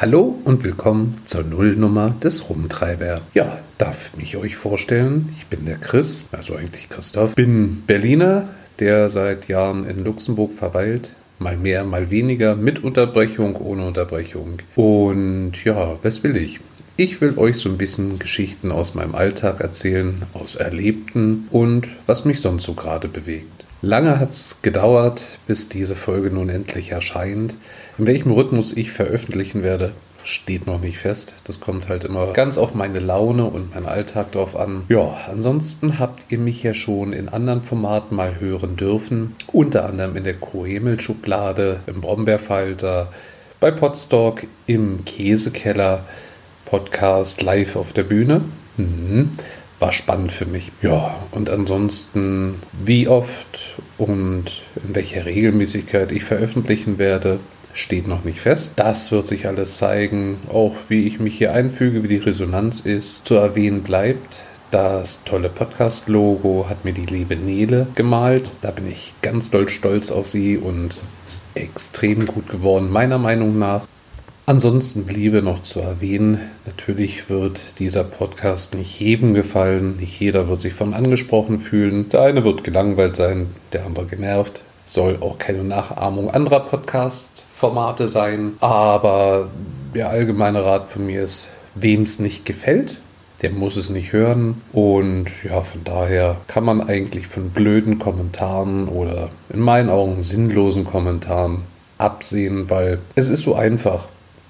Hallo und willkommen zur Nullnummer des Rumtreiber. Ja, darf mich euch vorstellen, ich bin der Chris, also eigentlich Christoph, bin Berliner, der seit Jahren in Luxemburg verweilt. Mal mehr, mal weniger, mit Unterbrechung, ohne Unterbrechung. Und ja, was will ich? Ich will euch so ein bisschen Geschichten aus meinem Alltag erzählen, aus Erlebten und was mich sonst so gerade bewegt. Lange hat es gedauert, bis diese Folge nun endlich erscheint. In welchem Rhythmus ich veröffentlichen werde, steht noch nicht fest. Das kommt halt immer ganz auf meine Laune und meinen Alltag drauf an. Ja, ansonsten habt ihr mich ja schon in anderen Formaten mal hören dürfen. Unter anderem in der Koemel-Schublade, im Brombeerfalter, bei Podstock, im Käsekeller, Podcast live auf der Bühne. Mhm war spannend für mich. Ja, und ansonsten, wie oft und in welcher Regelmäßigkeit ich veröffentlichen werde, steht noch nicht fest. Das wird sich alles zeigen, auch wie ich mich hier einfüge, wie die Resonanz ist. Zu erwähnen bleibt, das tolle Podcast-Logo hat mir die liebe Nele gemalt. Da bin ich ganz doll stolz auf sie und ist extrem gut geworden, meiner Meinung nach. Ansonsten bliebe noch zu erwähnen, natürlich wird dieser Podcast nicht jedem gefallen, nicht jeder wird sich von angesprochen fühlen. Der eine wird gelangweilt sein, der andere genervt. Soll auch keine Nachahmung anderer Podcast-Formate sein. Aber der allgemeine Rat von mir ist, wem es nicht gefällt, der muss es nicht hören. Und ja, von daher kann man eigentlich von blöden Kommentaren oder in meinen Augen sinnlosen Kommentaren absehen, weil es ist so einfach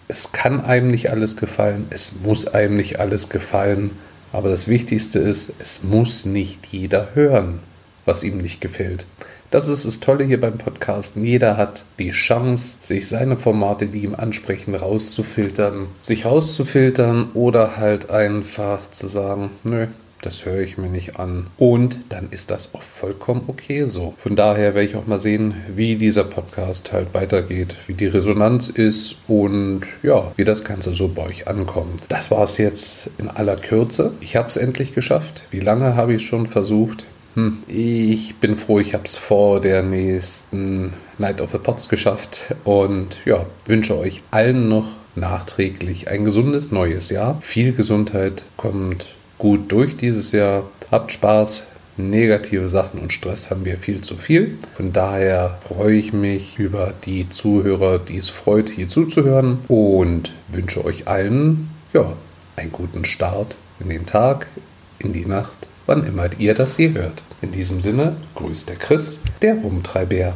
es kann einem nicht alles gefallen, es muss einem nicht alles gefallen, aber das Wichtigste ist, es muss nicht jeder hören, was ihm nicht gefällt. Das ist das Tolle hier beim Podcasten. Jeder hat die Chance, sich seine Formate, die ihm ansprechen, rauszufiltern, sich rauszufiltern oder halt einfach zu sagen, nö, das höre ich mir nicht an. Und dann ist das auch vollkommen okay so. Von daher werde ich auch mal sehen, wie dieser Podcast halt weitergeht, wie die Resonanz ist und ja, wie das Ganze so bei euch ankommt. Das war es jetzt in aller Kürze. Ich habe es endlich geschafft. Wie lange habe ich es schon versucht? Hm, ich bin froh, ich habe es vor der nächsten Night of the Pots geschafft und ja, wünsche euch allen noch nachträglich ein gesundes neues Jahr. Viel Gesundheit kommt gut durch dieses Jahr. Habt Spaß. Negative Sachen und Stress haben wir viel zu viel. Von daher freue ich mich über die Zuhörer, die es freut, hier zuzuhören und wünsche euch allen ja, einen guten Start in den Tag, in die Nacht, wann immer ihr das hier hört. In diesem Sinne, grüßt der Chris, der Rumtreiber.